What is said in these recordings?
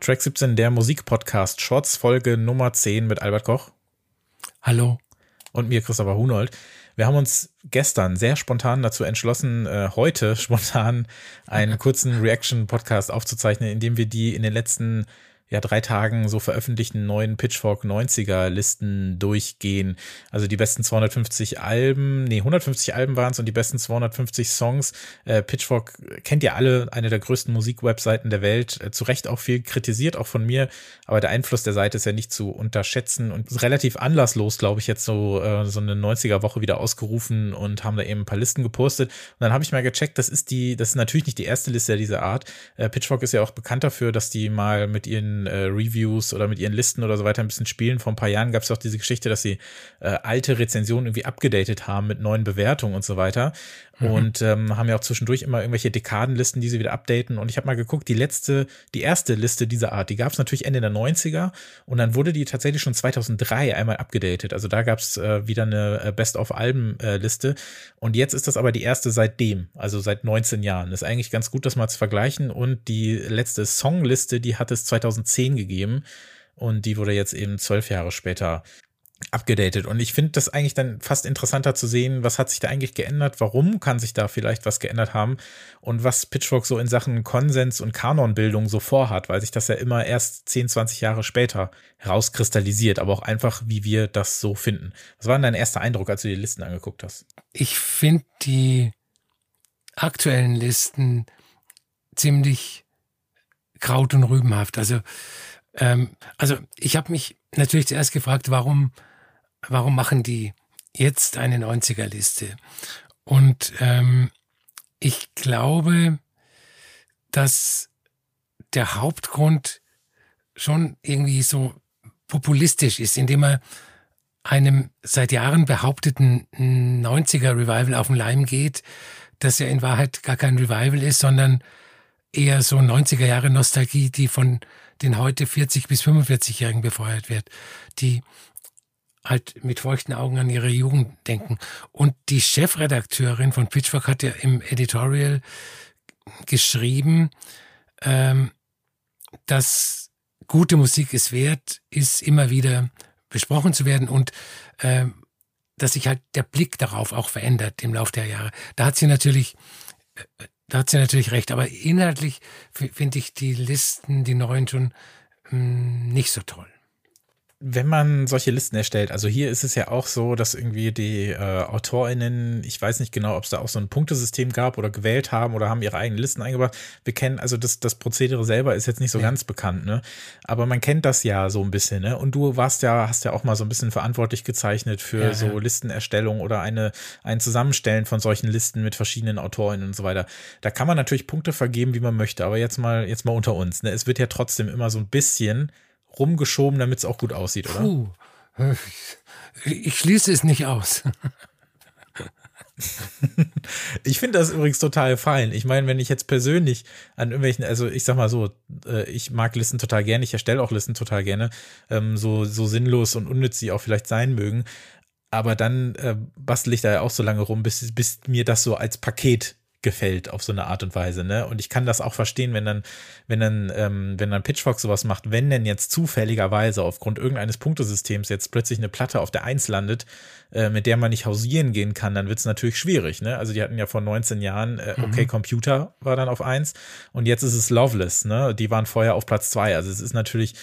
Track 17, der Musikpodcast Shorts, Folge Nummer 10 mit Albert Koch. Hallo. Und mir, Christopher Hunold. Wir haben uns gestern sehr spontan dazu entschlossen, äh, heute spontan einen kurzen Reaction-Podcast aufzuzeichnen, in dem wir die in den letzten ja, drei Tagen so veröffentlichten neuen Pitchfork 90er Listen durchgehen. Also die besten 250 Alben, nee, 150 Alben waren es und die besten 250 Songs. Äh, Pitchfork kennt ihr alle, eine der größten Musikwebseiten der Welt. Äh, zu Recht auch viel kritisiert, auch von mir. Aber der Einfluss der Seite ist ja nicht zu unterschätzen und relativ anlasslos, glaube ich, jetzt so, äh, so eine 90er Woche wieder ausgerufen und haben da eben ein paar Listen gepostet. Und dann habe ich mal gecheckt, das ist die, das ist natürlich nicht die erste Liste dieser Art. Äh, Pitchfork ist ja auch bekannt dafür, dass die mal mit ihren äh, Reviews oder mit ihren Listen oder so weiter ein bisschen spielen. Vor ein paar Jahren gab es auch diese Geschichte, dass sie äh, alte Rezensionen irgendwie abgedatet haben mit neuen Bewertungen und so weiter. Mhm. Und ähm, haben ja auch zwischendurch immer irgendwelche Dekadenlisten, die sie wieder updaten. Und ich habe mal geguckt, die letzte, die erste Liste dieser Art, die gab es natürlich Ende der 90er und dann wurde die tatsächlich schon 2003 einmal abgedatet. Also da gab es äh, wieder eine äh, Best-of-Alben-Liste. Äh, und jetzt ist das aber die erste seitdem, also seit 19 Jahren. Das ist eigentlich ganz gut, das mal zu vergleichen. Und die letzte Songliste, die hat es 2010 gegeben. Und die wurde jetzt eben zwölf Jahre später abgedatet. Und ich finde das eigentlich dann fast interessanter zu sehen, was hat sich da eigentlich geändert, warum kann sich da vielleicht was geändert haben und was Pitchfork so in Sachen Konsens und Kanonbildung so vorhat, weil sich das ja immer erst 10, 20 Jahre später herauskristallisiert, aber auch einfach, wie wir das so finden. Was war denn dein erster Eindruck, als du die Listen angeguckt hast? Ich finde die aktuellen Listen ziemlich kraut- und rübenhaft. Also, ähm, also ich habe mich natürlich zuerst gefragt, warum warum machen die jetzt eine 90er-Liste? Und ähm, ich glaube, dass der Hauptgrund schon irgendwie so populistisch ist, indem er einem seit Jahren behaupteten 90er Revival auf den Leim geht, das ja in Wahrheit gar kein Revival ist, sondern eher so 90er Jahre Nostalgie, die von den heute 40 bis 45-Jährigen befeuert wird, die halt mit feuchten Augen an ihre Jugend denken. Und die Chefredakteurin von Pitchfork hat ja im Editorial geschrieben, ähm, dass gute Musik es wert ist, immer wieder besprochen zu werden und ähm, dass sich halt der Blick darauf auch verändert im Laufe der Jahre. Da hat sie natürlich, äh, da hat sie natürlich recht, aber inhaltlich finde ich die Listen, die neuen schon mh, hm, nicht so toll wenn man solche Listen erstellt, also hier ist es ja auch so, dass irgendwie die äh, AutorInnen, ich weiß nicht genau, ob es da auch so ein Punktesystem gab oder gewählt haben oder haben ihre eigenen Listen eingebracht. Wir kennen, also das, das Prozedere selber ist jetzt nicht so ja. ganz bekannt, ne? Aber man kennt das ja so ein bisschen, ne? Und du warst ja, hast ja auch mal so ein bisschen verantwortlich gezeichnet für ja, so ja. Listenerstellung oder eine, ein Zusammenstellen von solchen Listen mit verschiedenen AutorInnen und so weiter. Da kann man natürlich Punkte vergeben, wie man möchte, aber jetzt mal, jetzt mal unter uns, ne? Es wird ja trotzdem immer so ein bisschen rumgeschoben, damit es auch gut aussieht, oder? Puh. Ich schließe es nicht aus. ich finde das übrigens total fein. Ich meine, wenn ich jetzt persönlich an irgendwelchen, also ich sag mal so, äh, ich mag Listen total gerne, ich erstelle auch Listen total gerne, ähm, so, so sinnlos und unnütz sie auch vielleicht sein mögen. Aber dann äh, bastel ich da ja auch so lange rum, bis, bis mir das so als Paket gefällt auf so eine Art und Weise, ne? Und ich kann das auch verstehen, wenn dann, wenn dann, ähm, wenn dann Pitchfork sowas macht, wenn denn jetzt zufälligerweise aufgrund irgendeines Punktesystems jetzt plötzlich eine Platte auf der Eins landet, äh, mit der man nicht hausieren gehen kann, dann wird es natürlich schwierig, ne? Also die hatten ja vor 19 Jahren, äh, mhm. okay, Computer war dann auf eins und jetzt ist es Loveless, ne? Die waren vorher auf Platz zwei. Also es ist natürlich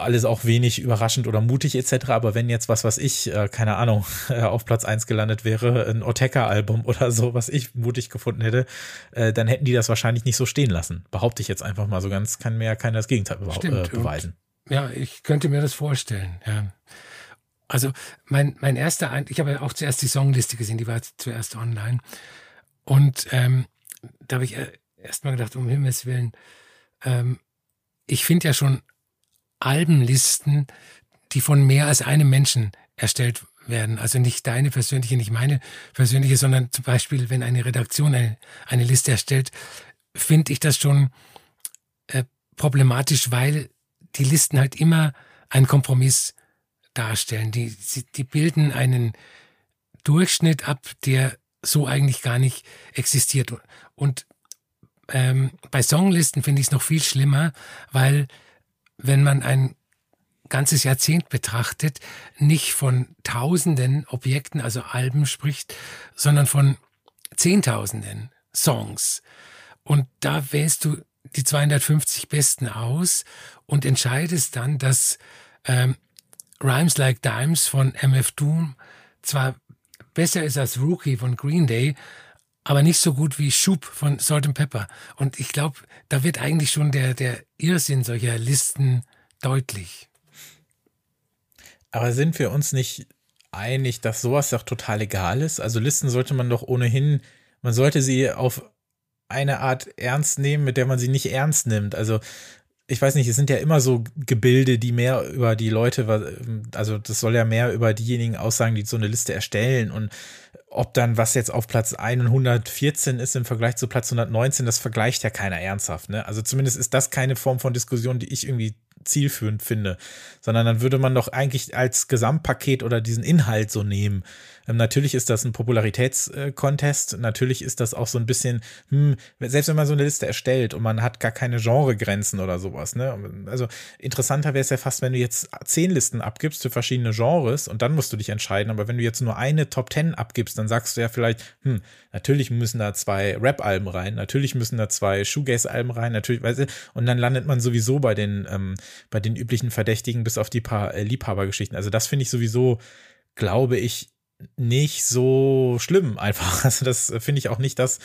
alles auch wenig überraschend oder mutig etc. Aber wenn jetzt was, was ich, äh, keine Ahnung, äh, auf Platz eins gelandet wäre, ein Oteka-Album oder so, was ich mutig gefunden hätte, äh, dann hätten die das wahrscheinlich nicht so stehen lassen. Behaupte ich jetzt einfach mal so ganz, kann mir ja keiner das Gegenteil äh, beweisen. Und, ja, ich könnte mir das vorstellen, ja. Also mein, mein erster, Eindruck, ich habe ja auch zuerst die Songliste gesehen, die war zuerst online. Und ähm, da habe ich äh, erst mal gedacht, um Himmels Willen, ähm, ich finde ja schon Albenlisten, die von mehr als einem Menschen erstellt werden. Also nicht deine persönliche, nicht meine persönliche, sondern zum Beispiel, wenn eine Redaktion eine, eine Liste erstellt, finde ich das schon äh, problematisch, weil die Listen halt immer einen Kompromiss darstellen. Die, die bilden einen Durchschnitt ab, der so eigentlich gar nicht existiert. Und ähm, bei Songlisten finde ich es noch viel schlimmer, weil wenn man ein ganzes Jahrzehnt betrachtet, nicht von Tausenden Objekten, also Alben spricht, sondern von Zehntausenden Songs. Und da wählst du die 250 besten aus und entscheidest dann, dass ähm, Rhymes Like Dimes von MF Doom zwar besser ist als Rookie von Green Day, aber nicht so gut wie Schub von Salt and Pepper. Und ich glaube, da wird eigentlich schon der, der Irrsinn solcher Listen deutlich. Aber sind wir uns nicht einig, dass sowas doch total egal ist? Also Listen sollte man doch ohnehin, man sollte sie auf eine Art ernst nehmen, mit der man sie nicht ernst nimmt. Also ich weiß nicht, es sind ja immer so Gebilde, die mehr über die Leute, also das soll ja mehr über diejenigen aussagen, die so eine Liste erstellen und ob dann was jetzt auf Platz 114 ist im Vergleich zu Platz 119, das vergleicht ja keiner ernsthaft. Ne? Also zumindest ist das keine Form von Diskussion, die ich irgendwie zielführend finde, sondern dann würde man doch eigentlich als Gesamtpaket oder diesen Inhalt so nehmen. Ähm, natürlich ist das ein Popularitätskontest, natürlich ist das auch so ein bisschen, hm, selbst wenn man so eine Liste erstellt und man hat gar keine Genregrenzen oder sowas, ne? Also interessanter wäre es ja fast, wenn du jetzt zehn Listen abgibst für verschiedene Genres und dann musst du dich entscheiden, aber wenn du jetzt nur eine Top Ten abgibst, dann sagst du ja vielleicht, hm, natürlich müssen da zwei Rap-Alben rein, natürlich müssen da zwei Shoegaze-Alben rein, natürlich, weißt du, und dann landet man sowieso bei den, ähm, bei den üblichen Verdächtigen bis auf die paar äh, Liebhabergeschichten. Also das finde ich sowieso, glaube ich, nicht so schlimm einfach. Also das finde ich auch nicht das,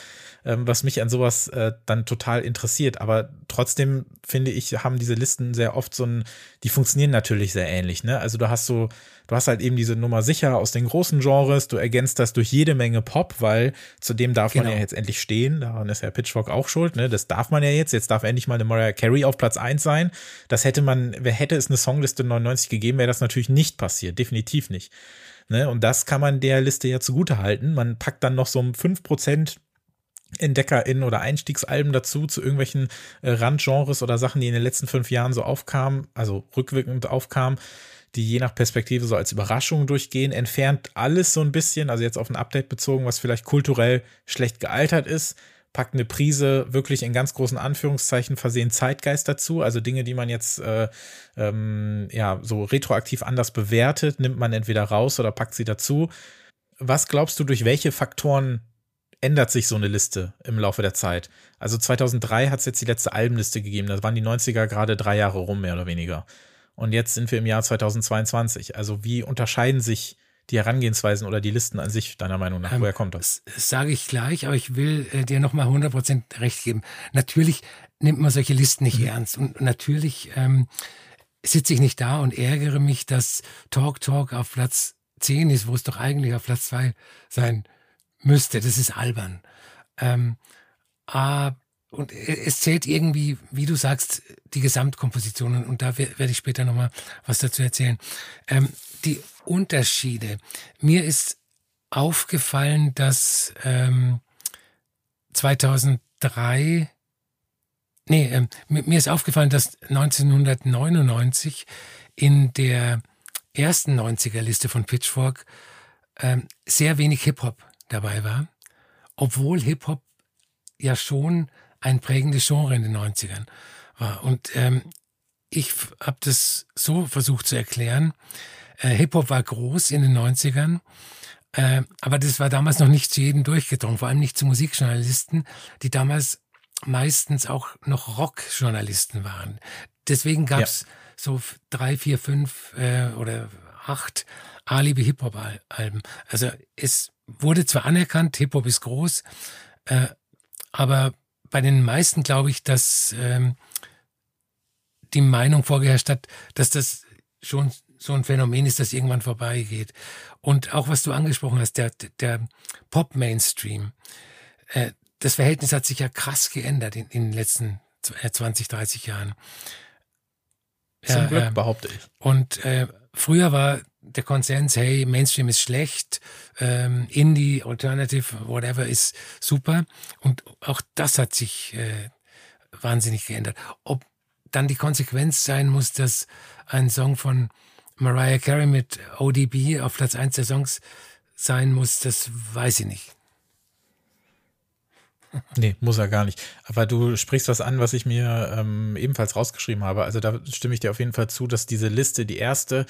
ähm, was mich an sowas äh, dann total interessiert. Aber trotzdem finde ich, haben diese Listen sehr oft so ein, die funktionieren natürlich sehr ähnlich. Ne? Also du hast so, du hast halt eben diese Nummer sicher aus den großen Genres, du ergänzt das durch jede Menge Pop, weil zudem darf genau. man ja jetzt endlich stehen. Daran ist ja Pitchfork auch schuld. Ne? Das darf man ja jetzt. Jetzt darf endlich mal eine Mariah Carey auf Platz 1 sein. Das hätte man, wer hätte es eine Songliste 99 gegeben, wäre das natürlich nicht passiert. Definitiv nicht. Ne? Und das kann man der Liste ja zugute halten. Man packt dann noch so um 5% EntdeckerInnen oder Einstiegsalben dazu, zu irgendwelchen äh, Randgenres oder Sachen, die in den letzten fünf Jahren so aufkamen, also rückwirkend aufkamen, die je nach Perspektive so als Überraschung durchgehen, entfernt alles so ein bisschen, also jetzt auf ein Update bezogen, was vielleicht kulturell schlecht gealtert ist, packt eine Prise wirklich in ganz großen Anführungszeichen versehen Zeitgeist dazu. Also Dinge, die man jetzt äh, ähm, ja so retroaktiv anders bewertet, nimmt man entweder raus oder packt sie dazu. Was glaubst du, durch welche Faktoren ändert sich so eine Liste im Laufe der Zeit? Also 2003 hat es jetzt die letzte Albenliste gegeben. Da waren die 90er gerade drei Jahre rum, mehr oder weniger. Und jetzt sind wir im Jahr 2022. Also wie unterscheiden sich die Herangehensweisen oder die Listen an sich, deiner Meinung nach? Ähm, Woher kommt das? Das sage ich gleich, aber ich will äh, dir nochmal 100% recht geben. Natürlich nimmt man solche Listen nicht mhm. ernst und natürlich ähm, sitze ich nicht da und ärgere mich, dass Talk Talk auf Platz 10 ist, wo es doch eigentlich auf Platz 2 sein müsste. Das ist albern. Ähm, aber und es zählt irgendwie, wie du sagst, die Gesamtkomposition. Und da werde ich später nochmal was dazu erzählen. Ähm, die Unterschiede. Mir ist aufgefallen, dass ähm, 2003, nee, ähm, mir ist aufgefallen, dass 1999 in der ersten 90er-Liste von Pitchfork ähm, sehr wenig Hip-Hop dabei war, obwohl Hip-Hop ja schon ein prägendes Genre in den 90ern war. Und ähm, ich habe das so versucht zu erklären, äh, Hip-Hop war groß in den 90ern, äh, aber das war damals noch nicht zu jedem durchgedrungen, vor allem nicht zu Musikjournalisten, die damals meistens auch noch Rockjournalisten waren. Deswegen gab es ja. so drei, vier, fünf äh, oder acht Alibi Hip-Hop-Alben. Also es wurde zwar anerkannt, Hip-Hop ist groß, äh, aber bei den meisten glaube ich, dass ähm, die Meinung vorgeherrscht hat, dass das schon so ein Phänomen ist, das irgendwann vorbeigeht. Und auch was du angesprochen hast, der, der Pop-Mainstream, äh, das Verhältnis hat sich ja krass geändert in, in den letzten 20, 30 äh, Jahren. Zum Glück, äh, behaupte ich. Und äh, früher war der Konsens, hey, Mainstream ist schlecht, ähm, Indie, Alternative, whatever ist super. Und auch das hat sich äh, wahnsinnig geändert. Ob dann die Konsequenz sein muss, dass ein Song von Mariah Carey mit ODB auf Platz 1 der Songs sein muss, das weiß ich nicht. Nee, muss er gar nicht. Aber du sprichst was an, was ich mir ähm, ebenfalls rausgeschrieben habe. Also da stimme ich dir auf jeden Fall zu, dass diese Liste, die erste,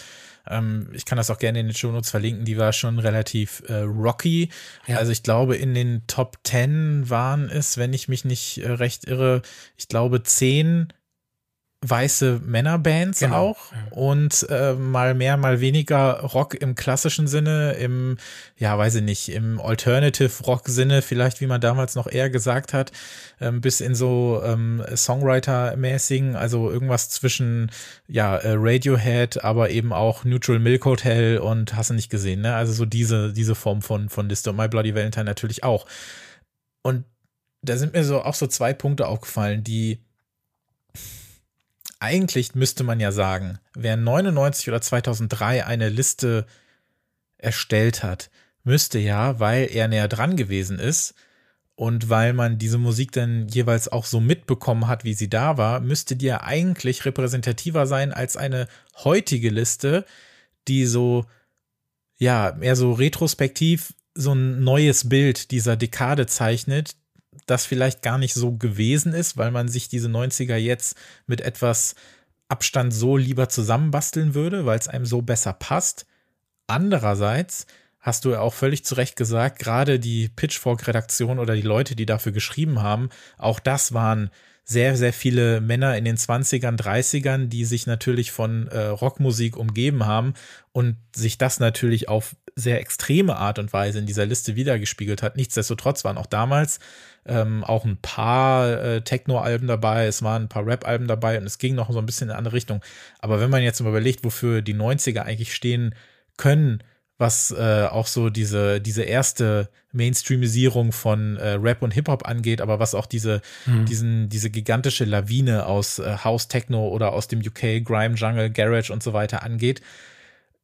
ähm, ich kann das auch gerne in den Shownotes verlinken, die war schon relativ äh, rocky. Ja. Also ich glaube, in den Top 10 waren es, wenn ich mich nicht äh, recht irre, ich glaube zehn weiße Männerbands genau. auch und äh, mal mehr, mal weniger Rock im klassischen Sinne, im, ja, weiß ich nicht, im Alternative Rock Sinne, vielleicht wie man damals noch eher gesagt hat, ähm, bis in so ähm, Songwriter-mäßigen, also irgendwas zwischen, ja, äh, Radiohead, aber eben auch Neutral Milk Hotel und hast du nicht gesehen, ne? Also so diese, diese Form von, von Liste My Bloody Valentine natürlich auch. Und da sind mir so auch so zwei Punkte aufgefallen, die eigentlich müsste man ja sagen, wer 99 oder 2003 eine Liste erstellt hat, müsste ja, weil er näher dran gewesen ist und weil man diese Musik dann jeweils auch so mitbekommen hat, wie sie da war, müsste die ja eigentlich repräsentativer sein als eine heutige Liste, die so, ja, mehr so retrospektiv so ein neues Bild dieser Dekade zeichnet, das vielleicht gar nicht so gewesen ist, weil man sich diese 90er jetzt mit etwas Abstand so lieber zusammenbasteln würde, weil es einem so besser passt. Andererseits hast du ja auch völlig zu Recht gesagt, gerade die Pitchfork-Redaktion oder die Leute, die dafür geschrieben haben, auch das waren sehr, sehr viele Männer in den 20ern, 30ern, die sich natürlich von äh, Rockmusik umgeben haben und sich das natürlich auf sehr extreme Art und Weise in dieser Liste wiedergespiegelt hat. Nichtsdestotrotz waren auch damals ähm, auch ein paar äh, Techno-Alben dabei, es waren ein paar Rap-Alben dabei und es ging noch so ein bisschen in eine andere Richtung. Aber wenn man jetzt mal überlegt, wofür die 90er eigentlich stehen können, was äh, auch so diese, diese erste Mainstreamisierung von äh, Rap und Hip-Hop angeht, aber was auch diese, mhm. diesen, diese gigantische Lawine aus äh, House Techno oder aus dem UK Grime Jungle, Garage und so weiter angeht,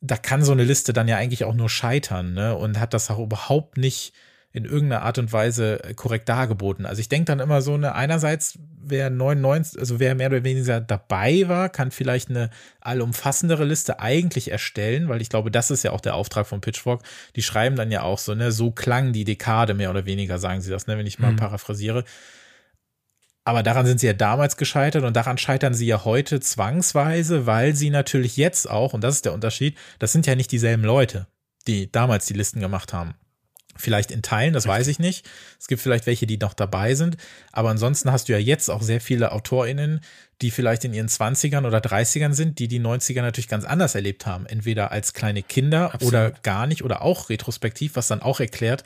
da kann so eine Liste dann ja eigentlich auch nur scheitern, ne? Und hat das auch überhaupt nicht in irgendeiner Art und Weise äh, korrekt dargeboten. Also ich denke dann immer so, ne, einerseits, wer 99, also wer mehr oder weniger dabei war, kann vielleicht eine allumfassendere Liste eigentlich erstellen, weil ich glaube, das ist ja auch der Auftrag von Pitchfork. Die schreiben dann ja auch so, ne, so klang die Dekade mehr oder weniger, sagen sie das, ne, wenn ich mal mhm. paraphrasiere. Aber daran sind sie ja damals gescheitert und daran scheitern sie ja heute zwangsweise, weil sie natürlich jetzt auch, und das ist der Unterschied, das sind ja nicht dieselben Leute, die damals die Listen gemacht haben. Vielleicht in Teilen, das weiß ich nicht. Es gibt vielleicht welche, die noch dabei sind. Aber ansonsten hast du ja jetzt auch sehr viele AutorInnen, die vielleicht in ihren 20ern oder 30ern sind, die die 90er natürlich ganz anders erlebt haben. Entweder als kleine Kinder Absolut. oder gar nicht oder auch retrospektiv, was dann auch erklärt,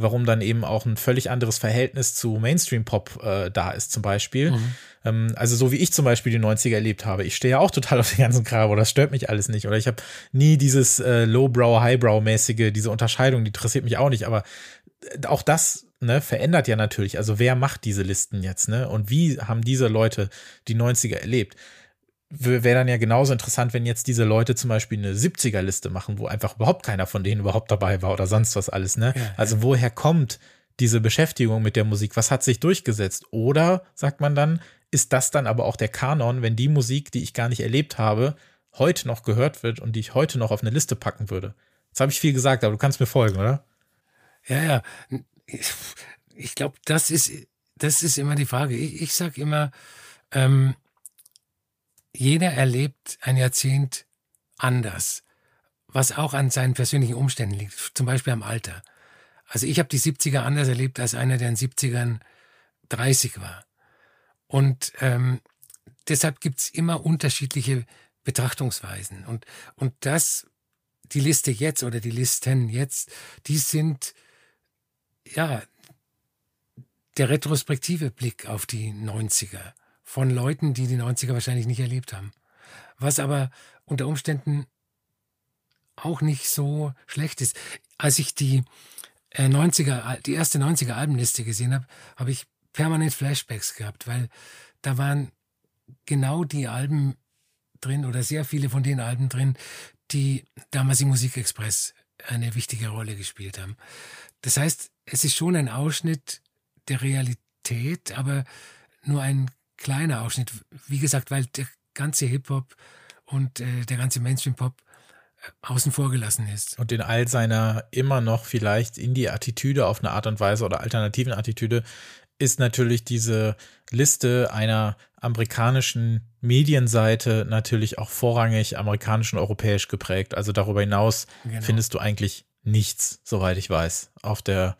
warum dann eben auch ein völlig anderes Verhältnis zu Mainstream-Pop äh, da ist, zum Beispiel. Mhm. Ähm, also so wie ich zum Beispiel die 90er erlebt habe. Ich stehe ja auch total auf den ganzen Kram, oder das stört mich alles nicht. Oder ich habe nie dieses äh, Low-Brow, High-Brow-mäßige, diese Unterscheidung, die interessiert mich auch nicht. Aber äh, auch das ne, verändert ja natürlich. Also wer macht diese Listen jetzt, ne? Und wie haben diese Leute die 90er erlebt? Wäre dann ja genauso interessant, wenn jetzt diese Leute zum Beispiel eine 70er-Liste machen, wo einfach überhaupt keiner von denen überhaupt dabei war oder sonst was alles, ne? Ja, also ja. woher kommt diese Beschäftigung mit der Musik? Was hat sich durchgesetzt? Oder, sagt man dann, ist das dann aber auch der Kanon, wenn die Musik, die ich gar nicht erlebt habe, heute noch gehört wird und die ich heute noch auf eine Liste packen würde? Jetzt habe ich viel gesagt, aber du kannst mir folgen, oder? Ja, ja. Ich, glaube, das ist, das ist immer die Frage. Ich, ich sage immer, ähm, jeder erlebt ein Jahrzehnt anders, was auch an seinen persönlichen Umständen liegt, zum Beispiel am Alter. Also ich habe die 70er anders erlebt als einer, der in den 70ern 30 war. Und ähm, deshalb gibt's immer unterschiedliche Betrachtungsweisen. Und, und das, die Liste jetzt oder die Listen jetzt, die sind ja der retrospektive Blick auf die 90er von Leuten, die die 90er wahrscheinlich nicht erlebt haben. Was aber unter Umständen auch nicht so schlecht ist. Als ich die 90er, äh, die erste 90er Albenliste gesehen habe, habe ich permanent Flashbacks gehabt, weil da waren genau die Alben drin oder sehr viele von den Alben drin, die damals im Musikexpress eine wichtige Rolle gespielt haben. Das heißt, es ist schon ein Ausschnitt der Realität, aber nur ein kleiner Ausschnitt. Wie gesagt, weil der ganze Hip-Hop und äh, der ganze Mainstream-Pop äh, außen vor gelassen ist. Und in all seiner immer noch vielleicht in die Attitüde auf eine Art und Weise oder alternativen Attitüde ist natürlich diese Liste einer amerikanischen Medienseite natürlich auch vorrangig amerikanisch und europäisch geprägt. Also darüber hinaus genau. findest du eigentlich nichts, soweit ich weiß, auf der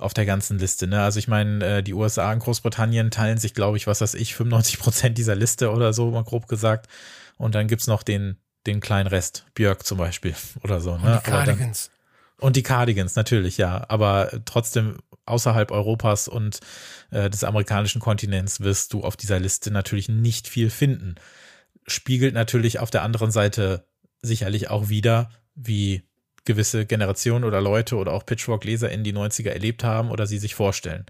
auf der ganzen Liste. Ne? Also ich meine, äh, die USA und Großbritannien teilen sich, glaube ich, was weiß ich, 95 Prozent dieser Liste oder so, mal grob gesagt. Und dann gibt's noch den, den kleinen Rest, Björk zum Beispiel oder so. Ne? Und die Cardigans. Dann, und die Cardigans, natürlich, ja. Aber trotzdem außerhalb Europas und äh, des amerikanischen Kontinents wirst du auf dieser Liste natürlich nicht viel finden. Spiegelt natürlich auf der anderen Seite sicherlich auch wieder, wie gewisse Generationen oder Leute oder auch Pitchfork-Leser in die 90er erlebt haben oder sie sich vorstellen.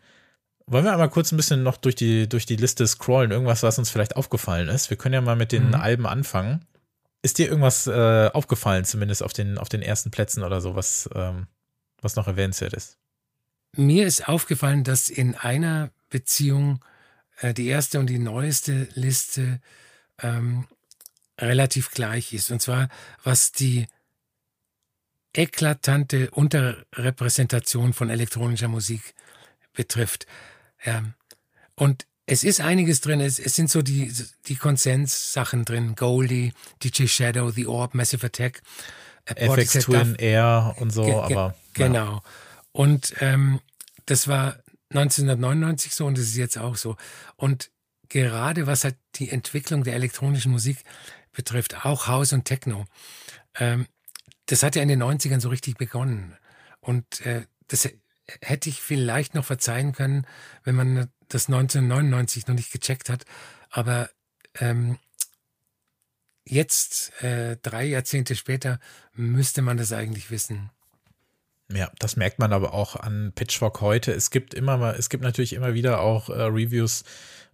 Wollen wir einmal kurz ein bisschen noch durch die, durch die Liste scrollen, irgendwas, was uns vielleicht aufgefallen ist? Wir können ja mal mit den mhm. Alben anfangen. Ist dir irgendwas äh, aufgefallen, zumindest auf den, auf den ersten Plätzen oder so, was, ähm, was noch erwähnenswert ist? Mir ist aufgefallen, dass in einer Beziehung äh, die erste und die neueste Liste ähm, relativ gleich ist. Und zwar was die eklatante Unterrepräsentation von elektronischer Musik betrifft. Ähm, und es ist einiges drin. Es, es sind so die, die Konsens-Sachen drin. Goldie, DJ Shadow, The Orb, Massive Attack. Äh, FX Twin Air und so, ge aber. Genau. Ja. Und ähm, das war 1999 so und das ist jetzt auch so. Und gerade was halt die Entwicklung der elektronischen Musik betrifft, auch House und Techno, ähm, das hat ja in den 90ern so richtig begonnen. Und äh, das hätte ich vielleicht noch verzeihen können, wenn man das 1999 noch nicht gecheckt hat. Aber ähm, jetzt, äh, drei Jahrzehnte später, müsste man das eigentlich wissen. Ja, das merkt man aber auch an Pitchfork heute. Es gibt immer mal, es gibt natürlich immer wieder auch äh, Reviews,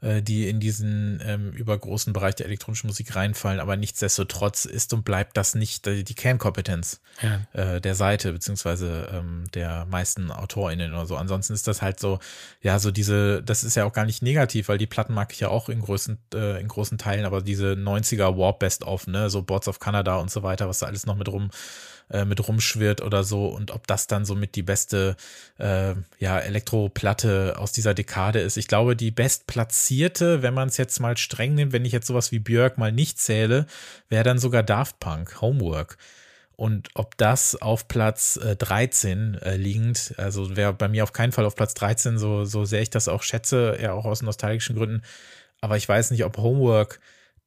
äh, die in diesen ähm, übergroßen Bereich der elektronischen Musik reinfallen, aber nichtsdestotrotz ist und bleibt das nicht äh, die Kernkompetenz ja. äh, der Seite, beziehungsweise ähm, der meisten AutorInnen oder so. Ansonsten ist das halt so, ja, so diese, das ist ja auch gar nicht negativ, weil die Platten mag ich ja auch in großen, äh, in großen Teilen, aber diese 90er Warp Best of, ne, so Boards of Canada und so weiter, was da alles noch mit rum äh, mit rumschwirrt oder so und ob das dann somit die beste äh, ja, Elektroplatte aus dieser Dekade ist. Ich glaube, die bestplatzierte, wenn man es jetzt mal streng nimmt, wenn ich jetzt sowas wie Björk mal nicht zähle, wäre dann sogar Daft Punk, Homework. Und ob das auf Platz äh, 13 äh, liegend, also wäre bei mir auf keinen Fall auf Platz 13, so, so sehr ich das auch schätze, ja auch aus nostalgischen Gründen. Aber ich weiß nicht, ob Homework,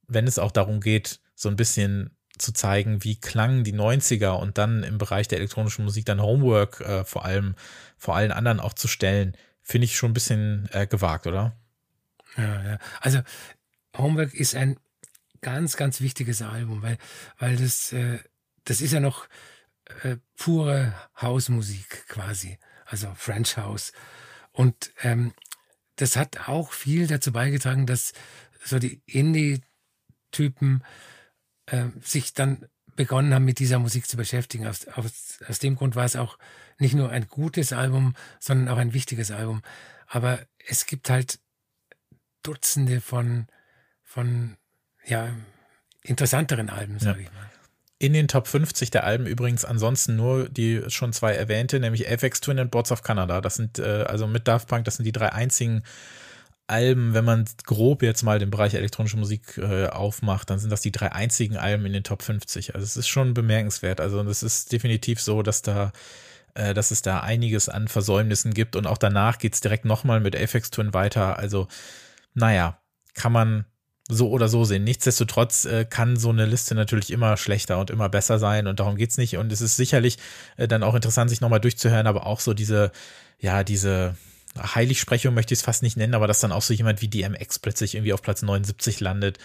wenn es auch darum geht, so ein bisschen zu zeigen, wie klangen die 90er und dann im Bereich der elektronischen Musik dann Homework äh, vor allem vor allen anderen auch zu stellen, finde ich schon ein bisschen äh, gewagt, oder? Ja, ja. Also Homework ist ein ganz, ganz wichtiges Album, weil, weil das, äh, das ist ja noch äh, pure Hausmusik quasi, also French House. Und ähm, das hat auch viel dazu beigetragen, dass so die Indie-Typen äh, sich dann begonnen haben, mit dieser Musik zu beschäftigen. Aus, aus, aus dem Grund war es auch nicht nur ein gutes Album, sondern auch ein wichtiges Album. Aber es gibt halt Dutzende von, von ja, interessanteren Alben, sage ja. ich mal. In den Top 50 der Alben übrigens ansonsten nur die schon zwei erwähnte, nämlich FX Twin und Boards of Canada. Das sind äh, also mit Daft Punk, das sind die drei einzigen Alben, wenn man grob jetzt mal den Bereich elektronische Musik äh, aufmacht, dann sind das die drei einzigen Alben in den Top 50. Also es ist schon bemerkenswert. Also es ist definitiv so, dass da äh, dass es da einiges an Versäumnissen gibt und auch danach geht's direkt nochmal mit Apex Twin weiter. Also naja, kann man so oder so sehen. Nichtsdestotrotz äh, kann so eine Liste natürlich immer schlechter und immer besser sein und darum geht's nicht. Und es ist sicherlich äh, dann auch interessant, sich nochmal durchzuhören, aber auch so diese, ja, diese, Heiligsprechung möchte ich es fast nicht nennen, aber dass dann auch so jemand wie DMX plötzlich irgendwie auf Platz 79 landet.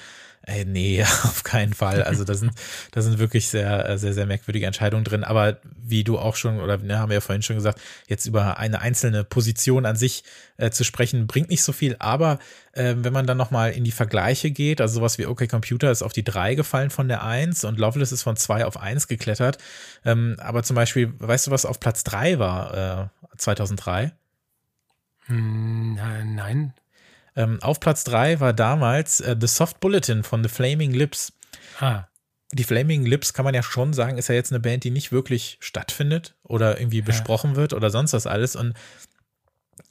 Ey, nee, auf keinen Fall. Also da sind, da sind wirklich sehr, sehr, sehr merkwürdige Entscheidungen drin. Aber wie du auch schon, oder ne, haben wir ja vorhin schon gesagt, jetzt über eine einzelne Position an sich äh, zu sprechen, bringt nicht so viel. Aber äh, wenn man dann nochmal in die Vergleiche geht, also sowas wie OK Computer ist auf die 3 gefallen von der 1 und Loveless ist von 2 auf 1 geklettert. Ähm, aber zum Beispiel, weißt du, was auf Platz 3 war äh, 2003? Hm, nein. Ähm, auf Platz 3 war damals äh, The Soft Bulletin von The Flaming Lips. Ah. Die Flaming Lips kann man ja schon sagen, ist ja jetzt eine Band, die nicht wirklich stattfindet oder irgendwie ja. besprochen wird oder sonst was alles. Und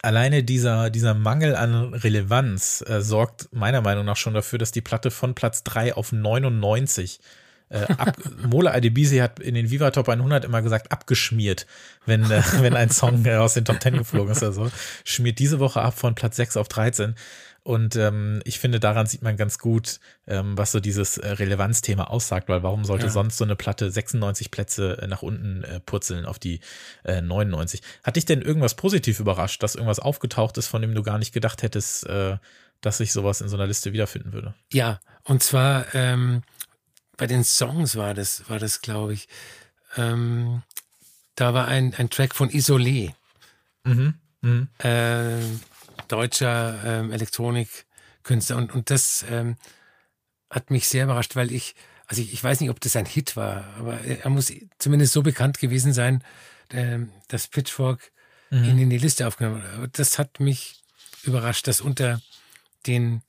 alleine dieser, dieser Mangel an Relevanz äh, sorgt meiner Meinung nach schon dafür, dass die Platte von Platz 3 auf 99 äh, ab, Mola Adebisi hat in den Viva Top 100 immer gesagt, abgeschmiert, wenn, äh, wenn ein Song äh, aus den Top 10 geflogen ist oder so. Schmiert diese Woche ab von Platz 6 auf 13. Und ähm, ich finde, daran sieht man ganz gut, ähm, was so dieses äh, Relevanzthema aussagt, weil warum sollte ja. sonst so eine Platte 96 Plätze äh, nach unten äh, purzeln auf die äh, 99? Hat dich denn irgendwas positiv überrascht, dass irgendwas aufgetaucht ist, von dem du gar nicht gedacht hättest, äh, dass sich sowas in so einer Liste wiederfinden würde? Ja, und zwar ähm, bei den Songs war das, war das, glaube ich. Ähm, da war ein, ein Track von Isolé. Mhm. Mhm. Äh, deutscher ähm, Elektronikkünstler. Und, und das ähm, hat mich sehr überrascht, weil ich, also ich, ich, weiß nicht, ob das ein Hit war, aber er muss zumindest so bekannt gewesen sein, ähm, dass Pitchfork mhm. ihn in die Liste aufgenommen hat. Das hat mich überrascht, dass unter den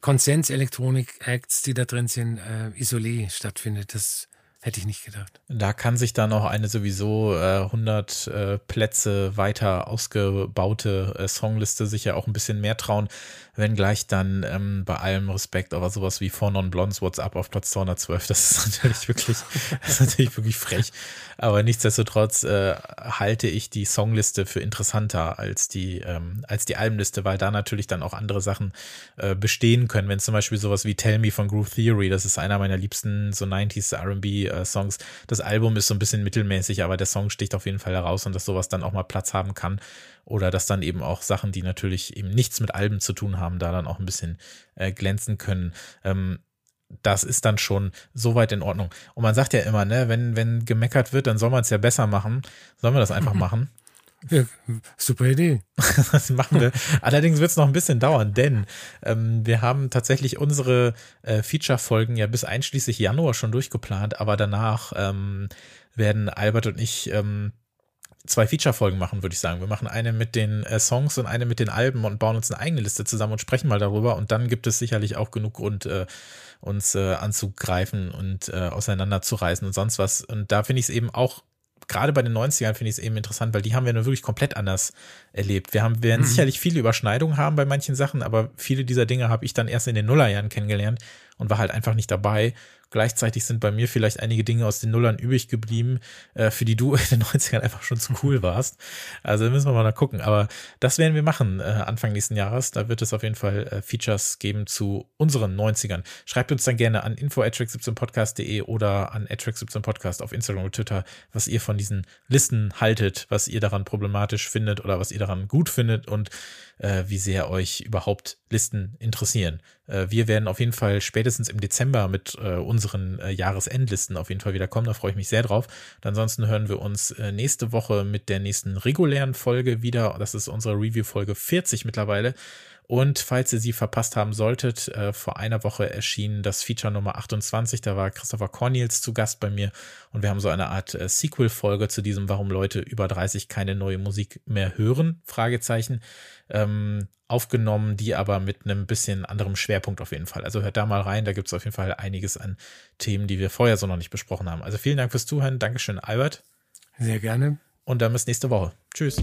Konsens-Elektronik-Acts, die da drin sind, äh, Isolé stattfindet. Das Hätte ich nicht gedacht. Da kann sich dann auch eine sowieso äh, 100 äh, Plätze weiter ausgebaute äh, Songliste sicher auch ein bisschen mehr trauen, wenn gleich dann ähm, bei allem Respekt aber sowas wie Four Non Blondes WhatsApp auf Platz 212, das ist natürlich wirklich, das ist natürlich wirklich frech. Aber nichtsdestotrotz äh, halte ich die Songliste für interessanter als die, ähm, als die Albenliste, weil da natürlich dann auch andere Sachen äh, bestehen können. Wenn zum Beispiel sowas wie Tell Me von Groove Theory, das ist einer meiner liebsten so 90s R&B Songs. Das Album ist so ein bisschen mittelmäßig, aber der Song sticht auf jeden Fall heraus und dass sowas dann auch mal Platz haben kann. Oder dass dann eben auch Sachen, die natürlich eben nichts mit Alben zu tun haben, da dann auch ein bisschen äh, glänzen können. Ähm, das ist dann schon soweit in Ordnung. Und man sagt ja immer, ne, wenn, wenn gemeckert wird, dann soll man es ja besser machen. Sollen wir das einfach machen? Ja, super Idee. das machen wir. Allerdings wird es noch ein bisschen dauern, denn ähm, wir haben tatsächlich unsere äh, Feature-Folgen ja bis einschließlich Januar schon durchgeplant, aber danach ähm, werden Albert und ich ähm, zwei Feature-Folgen machen, würde ich sagen. Wir machen eine mit den äh, Songs und eine mit den Alben und bauen uns eine eigene Liste zusammen und sprechen mal darüber. Und dann gibt es sicherlich auch genug Grund, äh, uns äh, anzugreifen und äh, auseinanderzureißen und sonst was. Und da finde ich es eben auch gerade bei den 90ern finde ich es eben interessant, weil die haben wir nur wirklich komplett anders erlebt. Wir haben, werden mhm. sicherlich viele Überschneidungen haben bei manchen Sachen, aber viele dieser Dinge habe ich dann erst in den Nullerjahren kennengelernt und war halt einfach nicht dabei. Gleichzeitig sind bei mir vielleicht einige Dinge aus den Nullern übrig geblieben, äh, für die du in den 90ern einfach schon zu cool warst. Also müssen wir mal gucken. Aber das werden wir machen äh, Anfang nächsten Jahres. Da wird es auf jeden Fall äh, Features geben zu unseren 90ern. Schreibt uns dann gerne an info@track17podcast.de oder an track17podcast auf Instagram und Twitter, was ihr von diesen Listen haltet, was ihr daran problematisch findet oder was ihr daran gut findet und äh, wie sehr euch überhaupt Listen interessieren. Äh, wir werden auf jeden Fall spätestens im Dezember mit äh, unseren äh, Jahresendlisten auf jeden Fall wieder kommen. Da freue ich mich sehr drauf. Und ansonsten hören wir uns äh, nächste Woche mit der nächsten regulären Folge wieder. Das ist unsere Review-Folge 40 mittlerweile. Und falls ihr sie verpasst haben solltet, äh, vor einer Woche erschien das Feature Nummer 28. Da war Christopher Cornels zu Gast bei mir und wir haben so eine Art äh, Sequel-Folge zu diesem, warum Leute über 30 keine neue Musik mehr hören, Fragezeichen, ähm, aufgenommen, die aber mit einem bisschen anderem Schwerpunkt auf jeden Fall. Also hört da mal rein, da gibt es auf jeden Fall einiges an Themen, die wir vorher so noch nicht besprochen haben. Also vielen Dank fürs Zuhören. Dankeschön, Albert. Sehr gerne. Und dann bis nächste Woche. Tschüss.